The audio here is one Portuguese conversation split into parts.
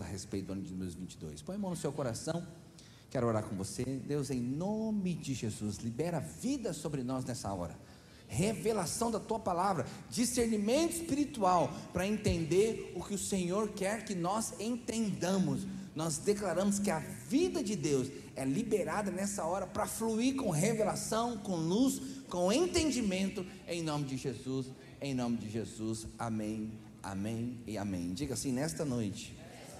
a respeito do ano de 2022. Põe a mão no seu coração, quero orar com você. Deus, em nome de Jesus, libera vida sobre nós nessa hora. Revelação da tua palavra, discernimento espiritual para entender o que o Senhor quer que nós entendamos. Nós declaramos que a vida de Deus é liberada nessa hora para fluir com revelação, com luz, com entendimento, em nome de Jesus, em nome de Jesus, amém, amém e amém. Diga assim: nesta noite,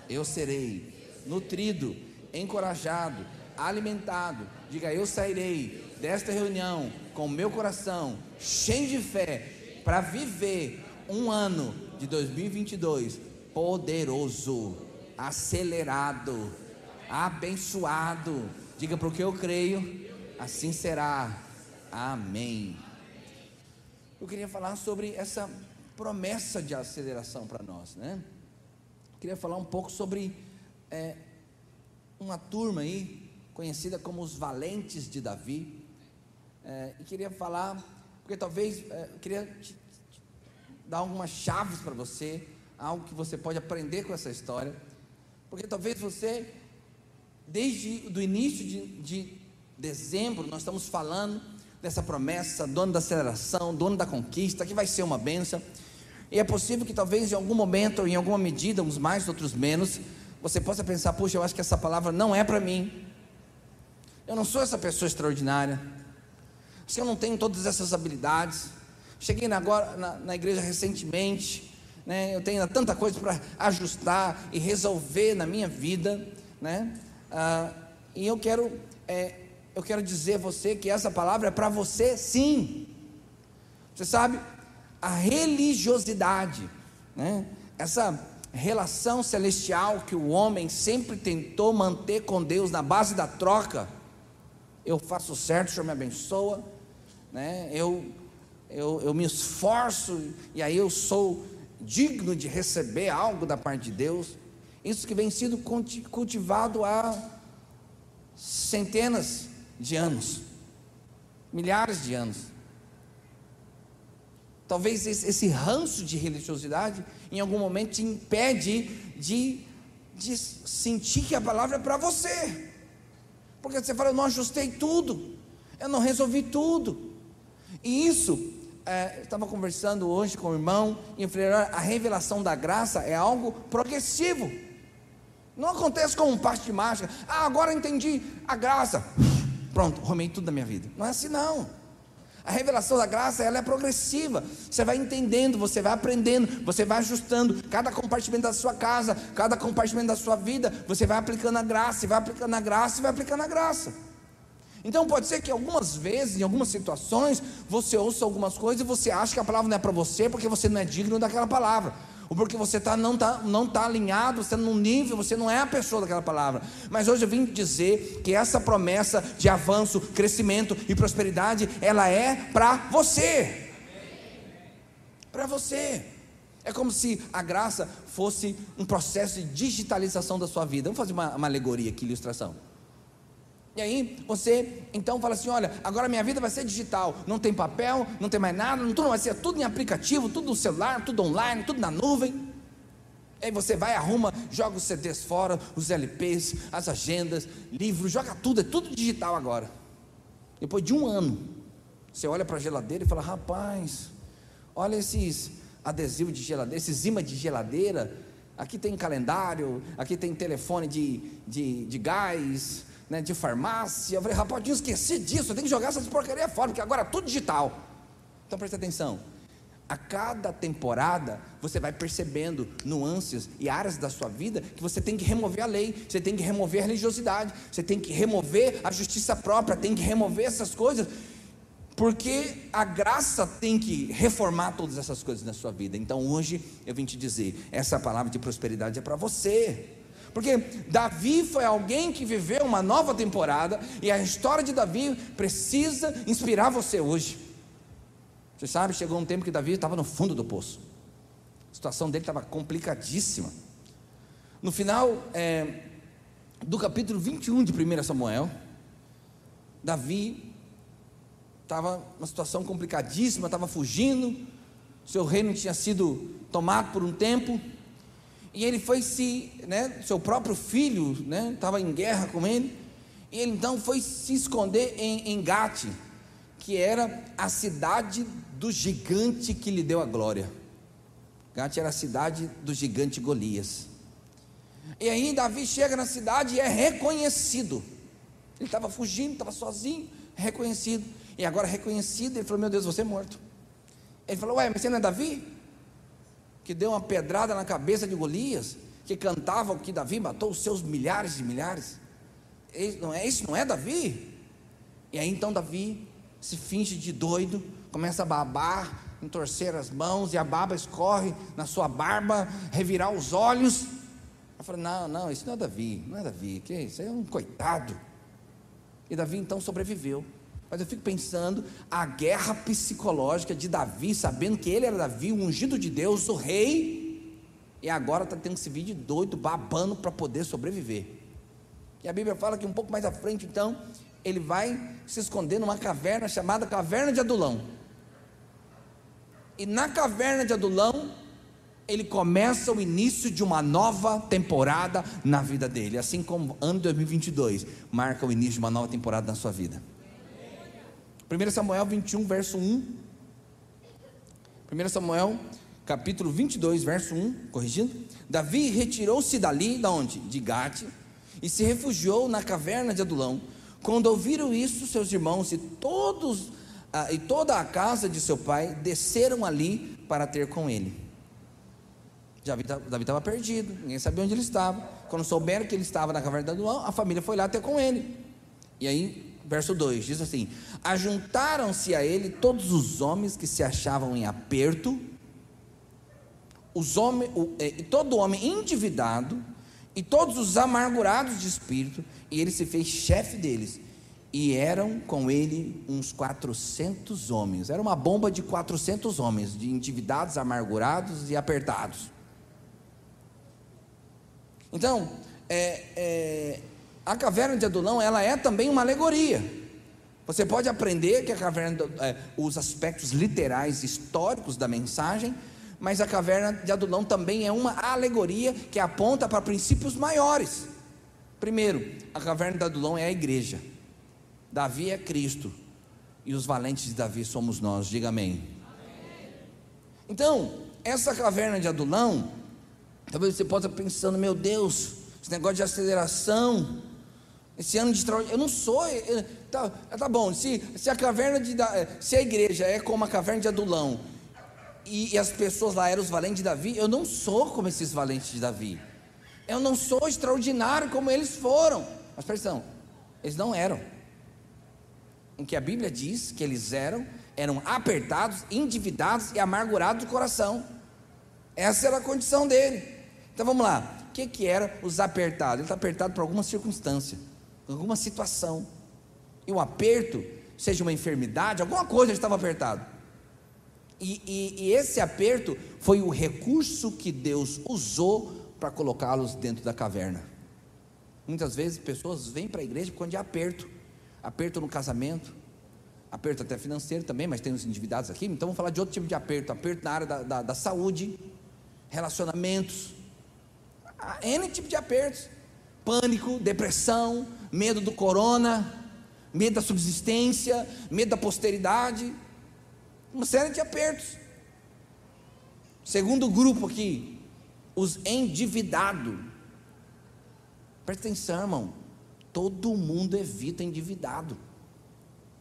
eu serei nutrido, encorajado, alimentado. Diga, eu sairei desta reunião com meu coração cheio de fé para viver um ano de 2022 poderoso, acelerado, abençoado. Diga porque eu creio, assim será. Amém. Eu queria falar sobre essa promessa de aceleração para nós, né? Queria falar um pouco sobre é, uma turma aí conhecida como os valentes de Davi. É, e queria falar, porque talvez é, queria te, te dar algumas chaves para você, algo que você pode aprender com essa história, porque talvez você, desde o início de, de dezembro, nós estamos falando dessa promessa, dono da aceleração, dono da conquista, que vai ser uma benção. E é possível que talvez em algum momento, em alguma medida, uns mais, outros menos, você possa pensar: puxa, eu acho que essa palavra não é para mim. Eu não sou essa pessoa extraordinária. Se eu não tenho todas essas habilidades. Cheguei agora na, na igreja recentemente, né? Eu tenho tanta coisa para ajustar e resolver na minha vida, né? Ah, e eu quero é, eu quero dizer a você que essa palavra é para você sim. Você sabe, a religiosidade, né? essa relação celestial que o homem sempre tentou manter com Deus na base da troca. Eu faço certo, o Senhor me abençoa, né? eu, eu, eu me esforço e aí eu sou digno de receber algo da parte de Deus. Isso que vem sendo cultivado há centenas de anos, milhares de anos. Talvez esse ranço de religiosidade em algum momento te impede de, de sentir que a palavra é para você. Porque você fala, eu não ajustei tudo, eu não resolvi tudo. E isso, é, estava conversando hoje com o irmão, e eu falei, a revelação da graça é algo progressivo. Não acontece com um passe de mágica. Ah, agora entendi a graça. Pronto, arrumei tudo da minha vida. Não é assim não. A revelação da graça ela é progressiva. Você vai entendendo, você vai aprendendo, você vai ajustando cada compartimento da sua casa, cada compartimento da sua vida. Você vai aplicando a graça, e vai aplicando a graça, e vai aplicando a graça. Então pode ser que algumas vezes, em algumas situações, você ouça algumas coisas e você acha que a palavra não é para você porque você não é digno daquela palavra ou porque você tá, não está não tá alinhado, você não nível, você não é a pessoa daquela palavra. Mas hoje eu vim dizer que essa promessa de avanço, crescimento e prosperidade, ela é para você. Para você. É como se a graça fosse um processo de digitalização da sua vida. Vamos fazer uma, uma alegoria aqui, ilustração. E aí você então fala assim: olha, agora minha vida vai ser digital, não tem papel, não tem mais nada, tudo vai ser tudo em aplicativo, tudo no celular, tudo online, tudo na nuvem. Aí você vai, arruma, joga os CDs fora, os LPs, as agendas, livros, joga tudo, é tudo digital agora. Depois de um ano, você olha para a geladeira e fala: rapaz, olha esses adesivos de geladeira, esses imãs de geladeira. Aqui tem calendário, aqui tem telefone de, de, de gás, né, de farmácia. Eu falei, rapaz, eu tinha esquecido disso, eu tenho que jogar essas porcarias fora, porque agora é tudo digital. Então presta atenção. A cada temporada você vai percebendo nuances e áreas da sua vida que você tem que remover a lei, você tem que remover a religiosidade, você tem que remover a justiça própria, tem que remover essas coisas, porque a graça tem que reformar todas essas coisas na sua vida. Então hoje eu vim te dizer: essa palavra de prosperidade é para você. Porque Davi foi alguém que viveu uma nova temporada e a história de Davi precisa inspirar você hoje. Você sabe, chegou um tempo que Davi estava no fundo do poço. A situação dele estava complicadíssima. No final é, do capítulo 21 de 1 Samuel, Davi estava numa situação complicadíssima, estava fugindo, seu reino tinha sido tomado por um tempo, E ele foi se, né, seu próprio filho, né, estava em guerra com ele. E ele então foi se esconder em, Gate, que era a cidade do gigante que lhe deu a glória. Gate era a cidade do gigante Golias. E aí Davi chega na cidade e é reconhecido. Ele estava fugindo, estava sozinho, reconhecido. E agora reconhecido, ele falou: Meu Deus, você é morto. Ele falou: Ué, mas você não é Davi? Que deu uma pedrada na cabeça de Golias, que cantava que Davi matou os seus milhares de milhares. Esse não é, esse não é Davi? E aí então Davi se finge de doido, começa a babar, entorcer as mãos e a baba escorre na sua barba, revirar os olhos. Eu falei: Não, não, isso não é Davi, não é Davi, que isso? é um coitado. E Davi então sobreviveu. Mas eu fico pensando a guerra psicológica de Davi, sabendo que ele era Davi, o ungido de Deus, o rei, e agora está tendo esse vídeo doido, babando para poder sobreviver. E a Bíblia fala que um pouco mais à frente, então, ele vai se esconder numa caverna chamada Caverna de Adulão. E na caverna de Adulão, ele começa o início de uma nova temporada na vida dele, assim como ano 2022 marca o início de uma nova temporada na sua vida. 1 Samuel 21, verso 1. 1 Samuel, capítulo 22, verso 1, corrigindo. Davi retirou-se dali, da onde? De Gate, e se refugiou na caverna de Adulão. Quando ouviram isso, seus irmãos e todos ah, e toda a casa de seu pai desceram ali para ter com ele. Davi estava perdido, ninguém sabia onde ele estava. Quando souberam que ele estava na caverna de Adulão, a família foi lá ter com ele. E aí, verso 2 diz assim: Ajuntaram-se a ele todos os homens que se achavam em aperto, os homens, o, e todo homem endividado, e todos os amargurados de espírito, e ele se fez chefe deles. E eram com ele uns 400 homens. Era uma bomba de 400 homens, de endividados, amargurados e apertados. Então, é, é, a caverna de Adulão, ela é também uma alegoria. Você pode aprender que a caverna, é, os aspectos literais, históricos da mensagem, mas a caverna de Adulão também é uma alegoria que aponta para princípios maiores. Primeiro, a caverna de Adulão é a igreja. Davi é Cristo. E os valentes de Davi somos nós. Diga amém. amém. Então, essa caverna de Adulão Talvez você possa pensando, meu Deus, esse negócio de aceleração, esse ano de extraordinário, eu não sou, eu, tá, tá bom, se, se a caverna de, se a igreja é como a caverna de Adulão, e, e as pessoas lá eram os valentes de Davi, eu não sou como esses valentes de Davi, eu não sou extraordinário como eles foram, mas presta eles não eram, o que a Bíblia diz que eles eram, eram apertados, endividados e amargurados de coração, essa era a condição dele, então vamos lá. O que, que era os apertados? Ele está apertado por alguma circunstância, alguma situação. E o aperto, seja uma enfermidade, alguma coisa ele estava apertado. E, e, e esse aperto foi o recurso que Deus usou para colocá-los dentro da caverna. Muitas vezes pessoas vêm para a igreja quando de aperto, aperto no casamento, aperto até financeiro também, mas tem os endividados aqui, então vamos falar de outro tipo de aperto, aperto na área da, da, da saúde, relacionamentos, N tipo de apertos: pânico, depressão, medo do corona, medo da subsistência, medo da posteridade, uma série de apertos. Segundo grupo aqui, os endividados. Presta atenção, irmão. Todo mundo evita endividado.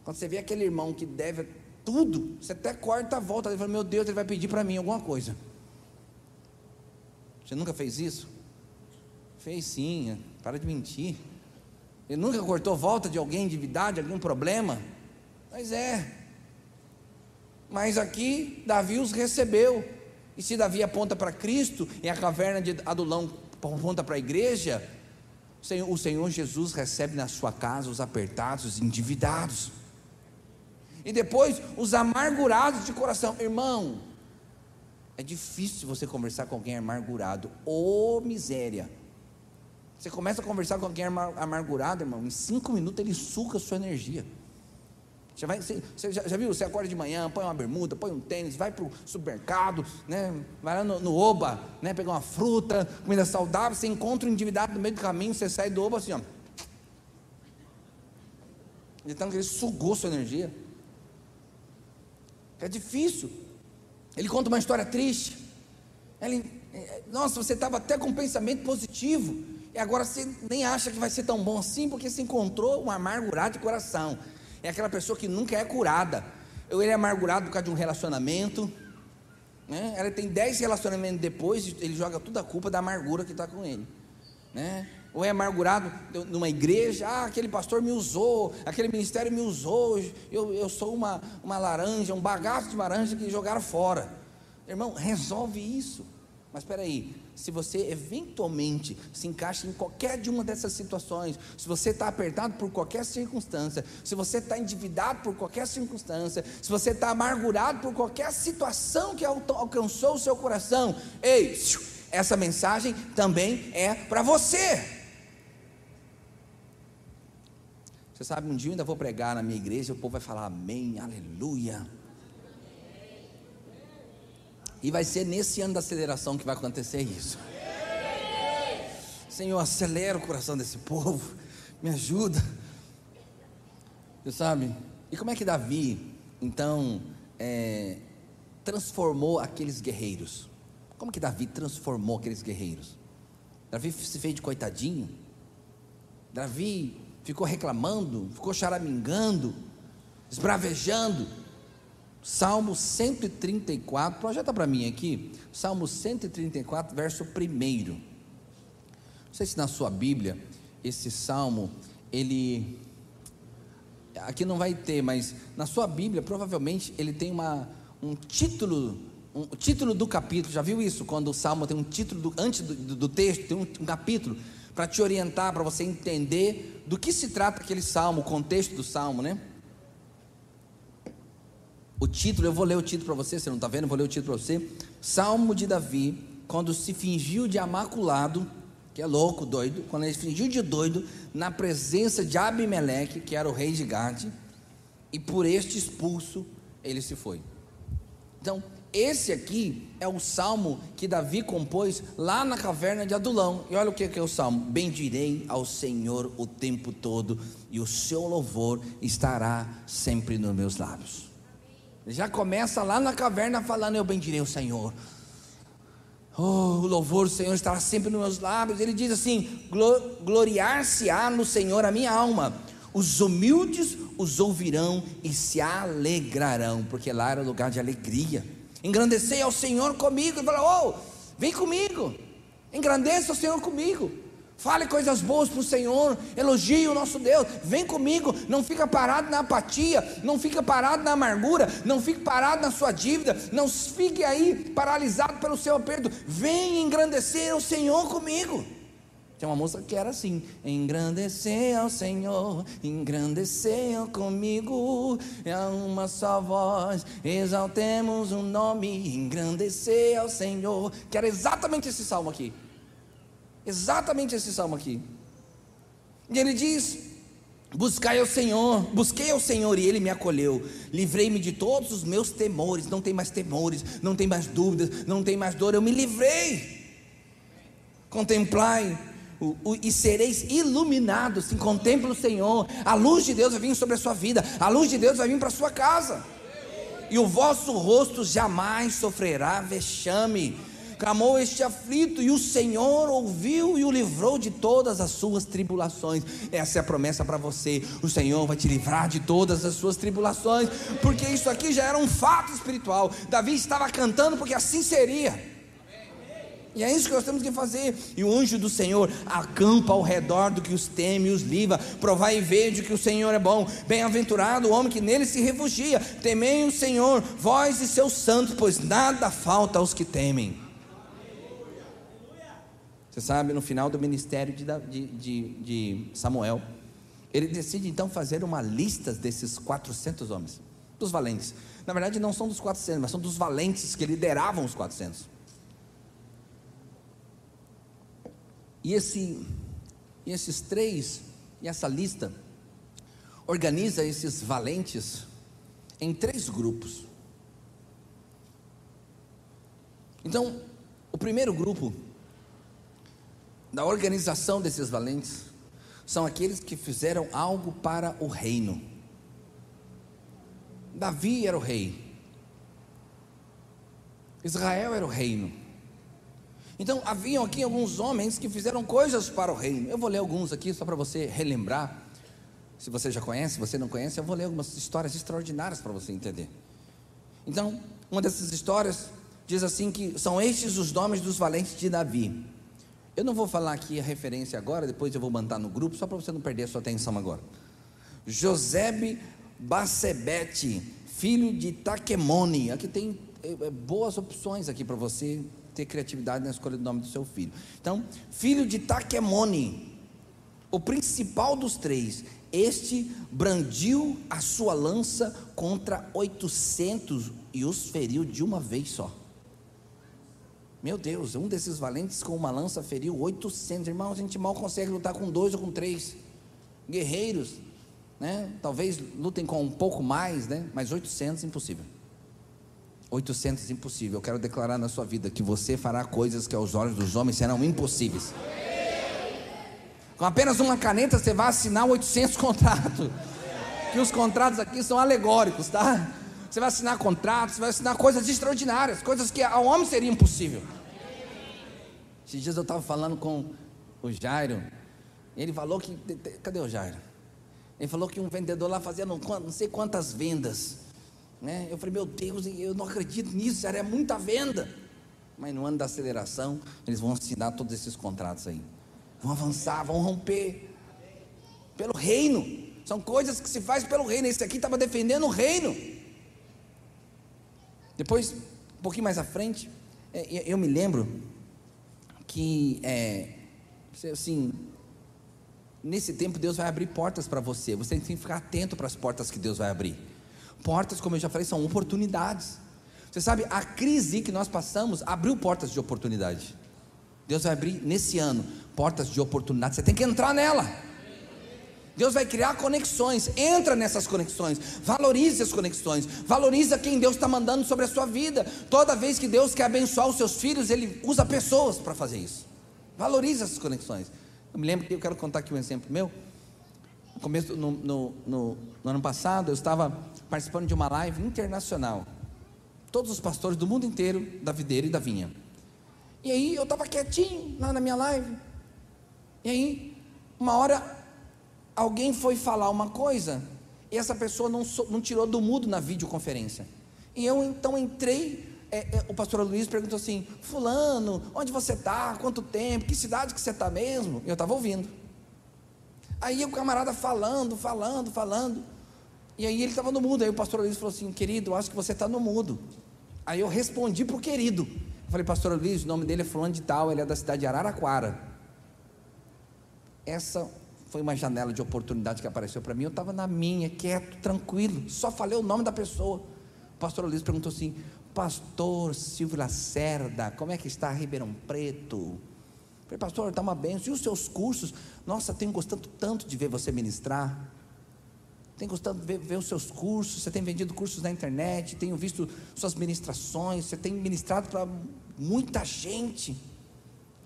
Quando você vê aquele irmão que deve tudo, você até corta a volta, ele fala: Meu Deus, ele vai pedir para mim alguma coisa. Você nunca fez isso? Fez sim, para de mentir. Ele nunca cortou volta de alguém endividado, de algum problema? Mas é. Mas aqui Davi os recebeu. E se Davi aponta para Cristo e a caverna de Adulão aponta para a igreja, o Senhor Jesus recebe na sua casa os apertados, os endividados. E depois os amargurados de coração. Irmão, é difícil você conversar com alguém amargurado. Ô oh, miséria. Você começa a conversar com alguém amargurado, irmão, em cinco minutos ele suca a sua energia. Você, vai, você, você já, já, viu? Você acorda de manhã, põe uma bermuda, põe um tênis, vai para o supermercado, né? vai lá no, no, Oba, né? pegar uma fruta, comida saudável, você encontra um endividado no meio do caminho, você sai do Oba assim, ó. Então ele sugou sua energia. É difícil. Ele conta uma história triste. Ele, é, nossa, você estava até com um pensamento positivo. E agora você nem acha que vai ser tão bom assim, porque se encontrou um amargurado de coração. É aquela pessoa que nunca é curada. Ou ele é amargurado por causa de um relacionamento. Né? Ela tem dez relacionamentos depois, ele joga toda a culpa da amargura que está com ele. Né? Ou é amargurado numa igreja, ah, aquele pastor me usou, aquele ministério me usou, eu, eu sou uma, uma laranja, um bagaço de laranja que jogaram fora. Irmão, resolve isso. Mas espera aí, se você eventualmente se encaixa em qualquer de uma dessas situações, se você está apertado por qualquer circunstância, se você está endividado por qualquer circunstância, se você está amargurado por qualquer situação que alcançou o seu coração, ei, essa mensagem também é para você. Você sabe, um dia eu ainda vou pregar na minha igreja, o povo vai falar amém, aleluia. E vai ser nesse ano da aceleração que vai acontecer isso. Senhor, acelera o coração desse povo. Me ajuda. Você sabe? E como é que Davi, então, é, transformou aqueles guerreiros? Como que Davi transformou aqueles guerreiros? Davi se fez de coitadinho? Davi ficou reclamando, ficou charamingando, esbravejando? Salmo 134, projeta para mim aqui, Salmo 134, verso 1. Não sei se na sua Bíblia, esse salmo, ele. Aqui não vai ter, mas na sua Bíblia, provavelmente, ele tem uma, um título, um título do capítulo. Já viu isso? Quando o salmo tem um título, do, antes do, do, do texto, tem um, um capítulo, para te orientar, para você entender do que se trata aquele salmo, o contexto do salmo, né? O título, eu vou ler o título para você, você não está vendo? Eu vou ler o título para você. Salmo de Davi, quando se fingiu de amaculado, que é louco, doido, quando ele fingiu de doido, na presença de Abimeleque, que era o rei de Gade, e por este expulso, ele se foi. Então, esse aqui é o salmo que Davi compôs lá na caverna de Adulão. E olha o que é o salmo: Bendirei ao Senhor o tempo todo, e o seu louvor estará sempre nos meus lábios. Já começa lá na caverna falando: Eu bendirei o Senhor. Oh, o louvor do Senhor estará sempre nos meus lábios. Ele diz assim: Gloriar-se-á no Senhor a minha alma. Os humildes os ouvirão e se alegrarão, porque lá era lugar de alegria. Engrandecei ao Senhor comigo e fala: Oh, vem comigo. Engrandeça o Senhor comigo. Fale coisas boas para o Senhor, elogie o nosso Deus, vem comigo, não fica parado na apatia, não fica parado na amargura, não fique parado na sua dívida, não fique aí paralisado pelo seu aperto, vem engrandecer o Senhor comigo. Tem uma música que era assim: engrandecer ao Senhor, engrandecer comigo, é uma só voz, exaltemos o nome, engrandecer ao Senhor. Que era exatamente esse salmo aqui. Exatamente esse salmo aqui. E ele diz: Buscai ao Senhor, busquei ao Senhor e Ele me acolheu. Livrei-me de todos os meus temores. Não tem mais temores, não tem mais dúvidas, não tem mais dor. Eu me livrei. Contemplai o, o, e sereis iluminados. Se contempla o Senhor. A luz de Deus vai vir sobre a sua vida. A luz de Deus vai vir para a sua casa. E o vosso rosto jamais sofrerá vexame clamou este aflito, e o Senhor ouviu e o livrou de todas as suas tribulações. Essa é a promessa para você: o Senhor vai te livrar de todas as suas tribulações, porque isso aqui já era um fato espiritual. Davi estava cantando porque assim seria. E é isso que nós temos que fazer. E o anjo do Senhor acampa ao redor do que os teme e os livra. Provai e veja que o Senhor é bom. Bem-aventurado o homem que nele se refugia. Temei o Senhor, vós e seus santos, pois nada falta aos que temem. Você sabe, no final do ministério de, de, de, Samuel, ele decide então fazer uma lista desses 400 homens, dos valentes. Na verdade, não são dos 400, mas são dos valentes que lideravam os 400. E, esse, e esses três, e essa lista, organiza esses valentes em três grupos. Então, o primeiro grupo da organização desses valentes são aqueles que fizeram algo para o reino. Davi era o rei, Israel era o reino. Então, haviam aqui alguns homens que fizeram coisas para o reino. Eu vou ler alguns aqui só para você relembrar. Se você já conhece, se você não conhece, eu vou ler algumas histórias extraordinárias para você entender. Então, uma dessas histórias diz assim que são estes os nomes dos valentes de Davi. Eu não vou falar aqui a referência agora, depois eu vou mandar no grupo, só para você não perder a sua atenção agora. Josebe Bacebete, filho de Taquemone. Aqui tem é, é, boas opções aqui para você ter criatividade na escolha do nome do seu filho. Então, filho de Taquemone, o principal dos três, este brandiu a sua lança contra 800 e os feriu de uma vez só. Meu Deus, um desses valentes com uma lança feriu 800. Irmãos, a gente mal consegue lutar com dois ou com três. Guerreiros, né? Talvez lutem com um pouco mais, né? Mas 800 impossível. 800 impossível. Eu quero declarar na sua vida que você fará coisas que aos olhos dos homens serão impossíveis. Com apenas uma caneta você vai assinar 800 contratos. Que os contratos aqui são alegóricos, tá? Você vai assinar contratos, você vai assinar coisas extraordinárias, coisas que ao homem seria impossível. Esses dias eu estava falando com o Jairo, ele falou que. Cadê o Jairo? Ele falou que um vendedor lá fazia não, não sei quantas vendas. Né? Eu falei, meu Deus, eu não acredito nisso, era muita venda. Mas no ano da aceleração, eles vão assinar todos esses contratos aí. Vão avançar, vão romper. Pelo reino. São coisas que se faz pelo reino. Esse aqui estava defendendo o reino. Depois, um pouquinho mais à frente, é, eu me lembro que, é, assim, nesse tempo Deus vai abrir portas para você. Você tem que ficar atento para as portas que Deus vai abrir. Portas, como eu já falei, são oportunidades. Você sabe, a crise que nós passamos abriu portas de oportunidade. Deus vai abrir nesse ano portas de oportunidade. Você tem que entrar nela. Deus vai criar conexões. Entra nessas conexões. Valorize as conexões. Valoriza quem Deus está mandando sobre a sua vida. Toda vez que Deus quer abençoar os seus filhos, Ele usa pessoas para fazer isso. Valorize essas conexões. Eu me lembro que eu quero contar aqui um exemplo meu. No começo, no, no, no, no ano passado, eu estava participando de uma live internacional. Todos os pastores do mundo inteiro, da videira e da vinha. E aí eu estava quietinho lá na minha live. E aí, uma hora alguém foi falar uma coisa e essa pessoa não, não tirou do mudo na videoconferência. E eu então entrei, é, é, o pastor Luiz perguntou assim: Fulano, onde você está? Quanto tempo? Que cidade que você está mesmo? E eu estava ouvindo. Aí o camarada falando, falando, falando. E aí ele estava no mudo. Aí o pastor Luiz falou assim: Querido, acho que você está no mudo. Aí eu respondi para o querido. Eu falei, pastor Luiz, o nome dele é Fulano de Tal, ele é da cidade de Araraquara. Essa foi uma janela de oportunidade que apareceu para mim. Eu estava na minha, quieto, tranquilo, só falei o nome da pessoa. O pastor Luiz perguntou assim: Pastor Silvio Lacerda, como é que está Ribeirão Preto? Eu falei, pastor, está uma benção. E os seus cursos? Nossa, tenho gostado tanto de ver você ministrar. Tenho gostado de ver, ver, os seus cursos. Você tem vendido cursos na internet. Tenho visto suas ministrações. Você tem ministrado para muita gente.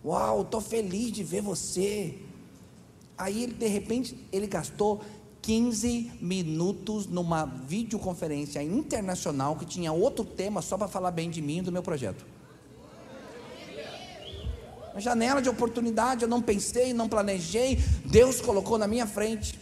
Uau, estou feliz de ver você. Aí ele, de repente, ele gastou 15 minutos numa videoconferência internacional que tinha outro tema só para falar bem de mim e do meu projeto. Uma janela de oportunidade, eu não pensei, não planejei, Deus colocou na minha frente.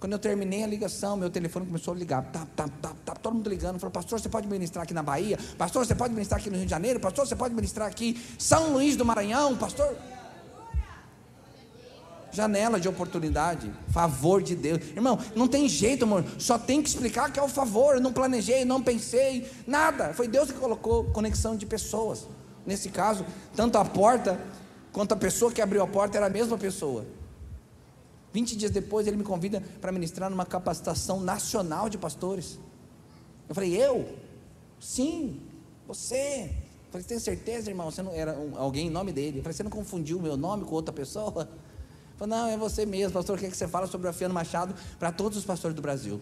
Quando eu terminei a ligação, meu telefone começou a ligar. Tá, tá, tá, tá todo mundo ligando. Falou, pastor, você pode ministrar aqui na Bahia? Pastor, você pode ministrar aqui no Rio de Janeiro? Pastor, você pode ministrar aqui São Luís do Maranhão? Pastor janela de oportunidade, favor de Deus. Irmão, não tem jeito, amor, só tem que explicar que é o favor. Eu não planejei, não pensei, nada. Foi Deus que colocou conexão de pessoas. Nesse caso, tanto a porta quanto a pessoa que abriu a porta era a mesma pessoa. 20 dias depois, ele me convida para ministrar numa capacitação nacional de pastores. Eu falei, eu? Sim, você. Eu falei, tem certeza, irmão? Você não era um, alguém em nome dele? Eu falei, você não confundiu o meu nome com outra pessoa? Falei, não, é você mesmo, pastor, o que, é que você fala sobre o Afiano Machado para todos os pastores do Brasil?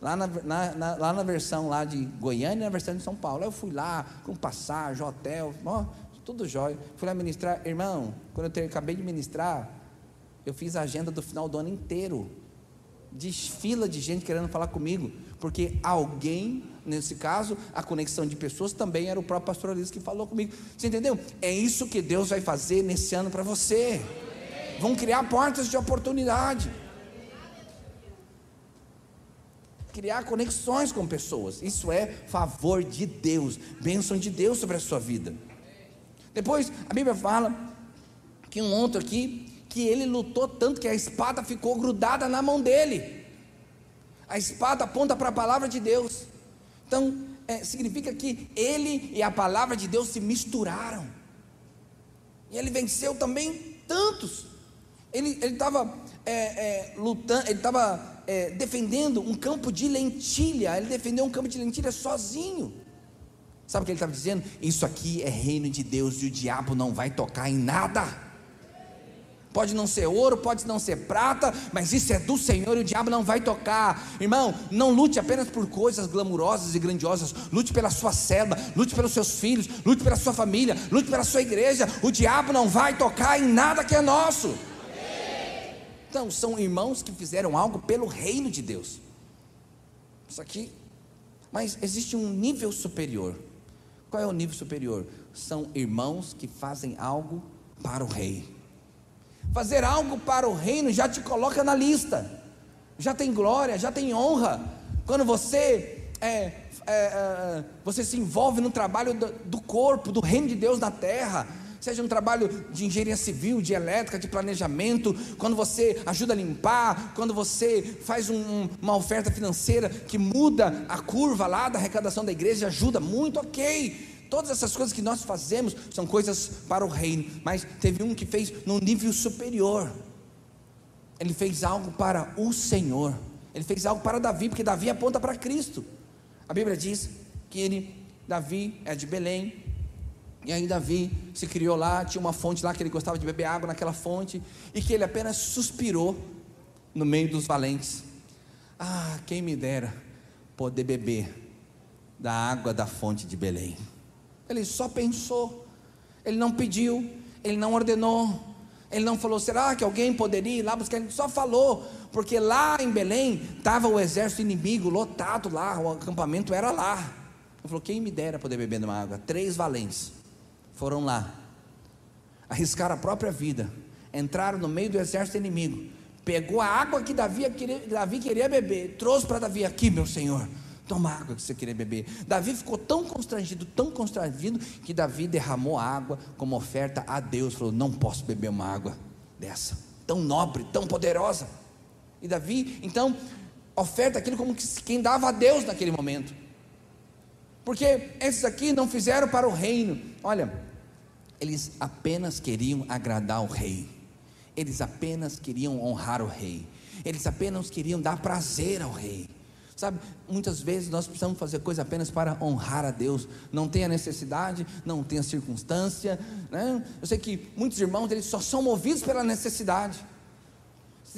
Lá na, na, na, lá na versão lá de Goiânia e na versão de São Paulo. Eu fui lá com passagem, hotel, ó, tudo jóia. Fui lá ministrar. Irmão, quando eu acabei de ministrar, eu fiz a agenda do final do ano inteiro. Desfila de gente querendo falar comigo. Porque alguém, nesse caso, a conexão de pessoas também era o próprio pastor Alice que falou comigo. Você entendeu? É isso que Deus vai fazer nesse ano para você. Vão criar portas de oportunidade. criar conexões com pessoas. Isso é favor de Deus, bênção de Deus sobre a sua vida. Depois, a Bíblia fala que um outro aqui, que ele lutou tanto que a espada ficou grudada na mão dele. A espada aponta para a palavra de Deus. Então, é, significa que ele e a palavra de Deus se misturaram. E ele venceu também tantos. Ele estava é, é, lutando, ele estava é, defendendo um campo de lentilha, ele defendeu um campo de lentilha sozinho. Sabe o que ele estava dizendo? Isso aqui é reino de Deus e o diabo não vai tocar em nada. Pode não ser ouro, pode não ser prata, mas isso é do Senhor e o diabo não vai tocar. Irmão, não lute apenas por coisas glamurosas e grandiosas, lute pela sua célula, lute pelos seus filhos, lute pela sua família, lute pela sua igreja. O diabo não vai tocar em nada que é nosso. São irmãos que fizeram algo pelo reino de Deus. Isso aqui. Mas existe um nível superior. Qual é o nível superior? São irmãos que fazem algo para o rei. Fazer algo para o reino já te coloca na lista. Já tem glória, já tem honra. Quando você é, é, é, você se envolve no trabalho do, do corpo, do reino de Deus na terra seja um trabalho de engenharia civil, de elétrica, de planejamento, quando você ajuda a limpar, quando você faz um, uma oferta financeira que muda a curva lá da arrecadação da igreja, ajuda muito, ok. Todas essas coisas que nós fazemos são coisas para o reino, mas teve um que fez num nível superior. Ele fez algo para o Senhor. Ele fez algo para Davi, porque Davi aponta para Cristo. A Bíblia diz que ele, Davi, é de Belém, e aí Davi se criou lá, tinha uma fonte lá que ele gostava de beber água naquela fonte, e que ele apenas suspirou no meio dos valentes. Ah, quem me dera poder beber da água da fonte de Belém. Ele só pensou, ele não pediu, ele não ordenou, ele não falou, será que alguém poderia ir lá buscar? Ele só falou, porque lá em Belém estava o exército inimigo lotado lá, o acampamento era lá. Ele falou: quem me dera poder beber de uma água? Três valentes foram lá, arriscaram a própria vida, entraram no meio do exército inimigo, pegou a água que Davi queria, Davi queria beber, trouxe para Davi aqui, meu senhor. Toma água que você queria beber. Davi ficou tão constrangido, tão constrangido, que Davi derramou água como oferta a Deus. Falou: Não posso beber uma água dessa, tão nobre, tão poderosa. E Davi, então, oferta aquilo como quem dava a Deus naquele momento. Porque esses aqui não fizeram para o reino. Olha, eles apenas queriam agradar o rei. Eles apenas queriam honrar o rei. Eles apenas queriam dar prazer ao rei. Sabe, muitas vezes nós precisamos fazer coisa apenas para honrar a Deus. Não tem a necessidade, não tem a circunstância. Né? Eu sei que muitos irmãos eles só são movidos pela necessidade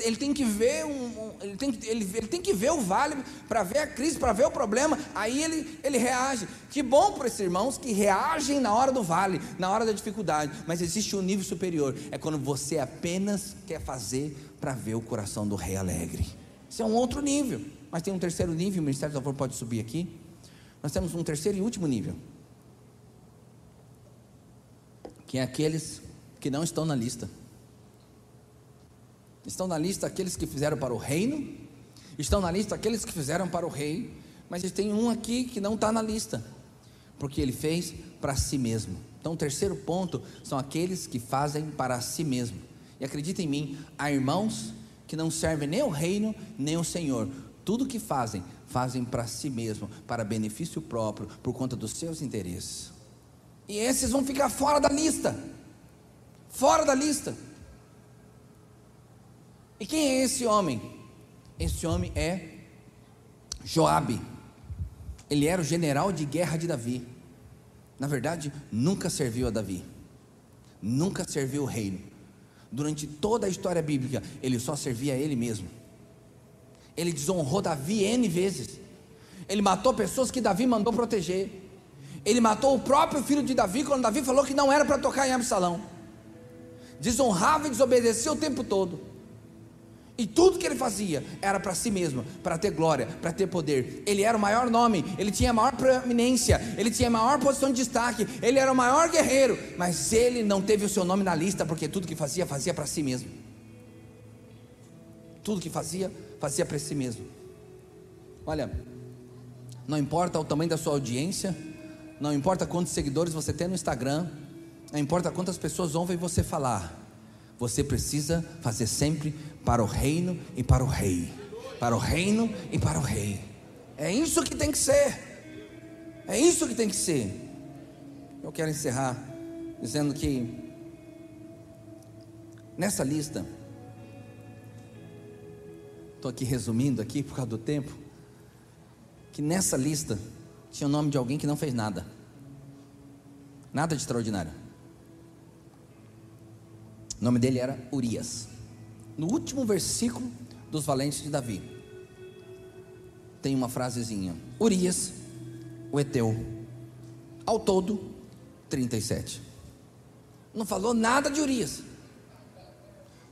ele tem que ver um, ele, tem, ele, ele tem que ver o vale para ver a crise, para ver o problema, aí ele, ele reage. Que bom para esses irmãos que reagem na hora do vale, na hora da dificuldade, mas existe um nível superior, é quando você apenas quer fazer para ver o coração do rei alegre. Isso é um outro nível, mas tem um terceiro nível, o Ministério do Favor pode subir aqui. Nós temos um terceiro e último nível, que é aqueles que não estão na lista. Estão na lista aqueles que fizeram para o reino, estão na lista aqueles que fizeram para o rei, mas tem um aqui que não está na lista, porque ele fez para si mesmo. Então, o terceiro ponto são aqueles que fazem para si mesmo. E acredita em mim, há irmãos que não servem nem o reino, nem o Senhor. Tudo que fazem, fazem para si mesmo, para benefício próprio, por conta dos seus interesses. E esses vão ficar fora da lista. Fora da lista. E quem é esse homem? Esse homem é Joabe. Ele era o general de guerra de Davi. Na verdade, nunca serviu a Davi. Nunca serviu o reino. Durante toda a história bíblica, ele só servia a ele mesmo. Ele desonrou Davi N vezes. Ele matou pessoas que Davi mandou proteger. Ele matou o próprio filho de Davi quando Davi falou que não era para tocar em Absalão. Desonrava e desobedecia o tempo todo. E tudo que ele fazia era para si mesmo, para ter glória, para ter poder. Ele era o maior nome, ele tinha a maior preeminência, ele tinha a maior posição de destaque, ele era o maior guerreiro, mas ele não teve o seu nome na lista porque tudo que fazia, fazia para si mesmo. Tudo que fazia, fazia para si mesmo. Olha, não importa o tamanho da sua audiência, não importa quantos seguidores você tem no Instagram, não importa quantas pessoas ouvem você falar, você precisa fazer sempre para o reino e para o rei. Para o reino e para o rei. É isso que tem que ser. É isso que tem que ser. Eu quero encerrar dizendo que nessa lista estou aqui resumindo aqui por causa do tempo, que nessa lista tinha o nome de alguém que não fez nada. Nada de extraordinário. O nome dele era Urias. No último versículo dos valentes de Davi, tem uma frasezinha: Urias, o Eteu, ao todo 37. Não falou nada de Urias.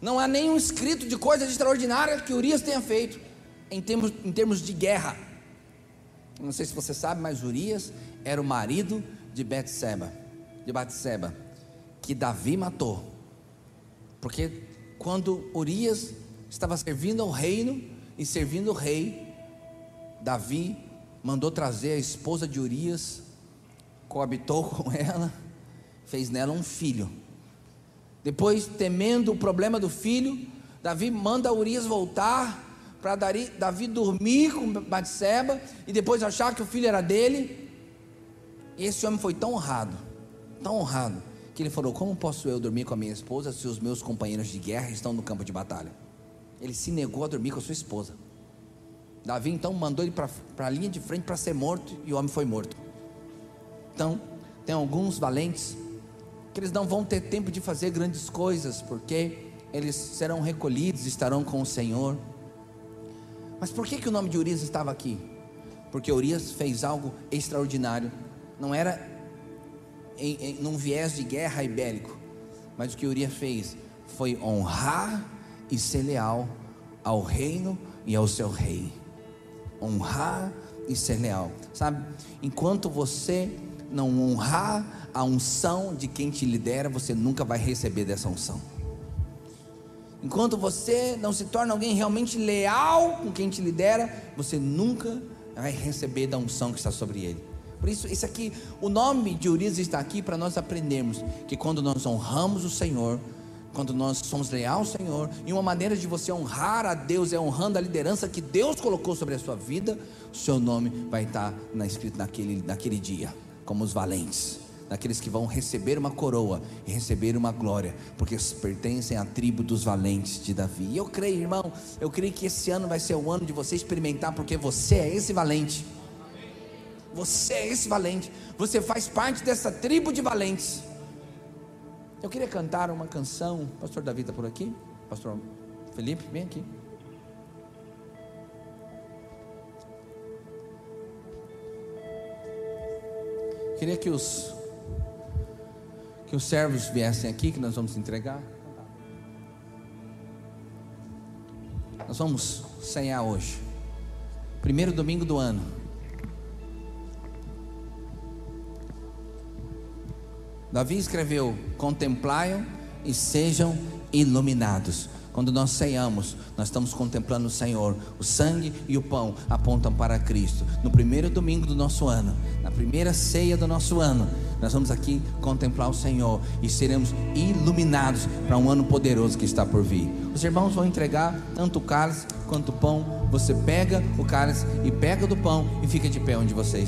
Não há nenhum escrito de coisa extraordinária que Urias tenha feito em termos, em termos de guerra. Não sei se você sabe, mas Urias era o marido de Betseba, de Batseba, que Davi matou. Porque quando Urias estava servindo ao reino e servindo o rei, Davi mandou trazer a esposa de Urias, coabitou com ela, fez nela um filho. Depois, temendo o problema do filho, Davi manda Urias voltar para Davi dormir com Batseba e depois achar que o filho era dele. E esse homem foi tão honrado, tão honrado, que ele falou: Como posso eu dormir com a minha esposa se os meus companheiros de guerra estão no campo de batalha? Ele se negou a dormir com a sua esposa. Davi então mandou ele para a linha de frente para ser morto e o homem foi morto. Então, tem alguns valentes que eles não vão ter tempo de fazer grandes coisas, porque eles serão recolhidos, estarão com o Senhor. Mas por que, que o nome de Urias estava aqui? Porque Urias fez algo extraordinário. Não era em, em, num viés de guerra e bélico. Mas o que Urias fez foi honrar e ser leal ao reino e ao seu rei. Honrar e ser leal. Sabe? Enquanto você não honrar a unção de quem te lidera, você nunca vai receber dessa unção. Enquanto você não se torna alguém realmente leal com quem te lidera, você nunca vai receber da unção que está sobre ele. Por isso, isso aqui, o nome de Urias está aqui para nós aprendermos que quando nós honramos o Senhor, quando nós somos leais ao Senhor, e uma maneira de você honrar a Deus é honrando a liderança que Deus colocou sobre a sua vida, o seu nome vai estar na, escrito naquele, naquele dia, como os valentes, daqueles que vão receber uma coroa e receber uma glória, porque pertencem à tribo dos valentes de Davi. E eu creio, irmão, eu creio que esse ano vai ser o ano de você experimentar, porque você é esse valente. Você é esse valente. Você faz parte dessa tribo de valentes. Eu queria cantar uma canção. Pastor Davi está por aqui? Pastor Felipe, vem aqui. Queria que os que os servos viessem aqui, que nós vamos entregar. Nós vamos ceiar hoje. Primeiro domingo do ano. Davi escreveu: Contemplai-o e sejam iluminados. Quando nós ceiamos, nós estamos contemplando o Senhor. O sangue e o pão apontam para Cristo. No primeiro domingo do nosso ano, na primeira ceia do nosso ano, nós vamos aqui contemplar o Senhor e seremos iluminados para um ano poderoso que está por vir. Os irmãos vão entregar tanto o cálice quanto o pão. Você pega o cálice e pega do pão e fica de pé onde você está.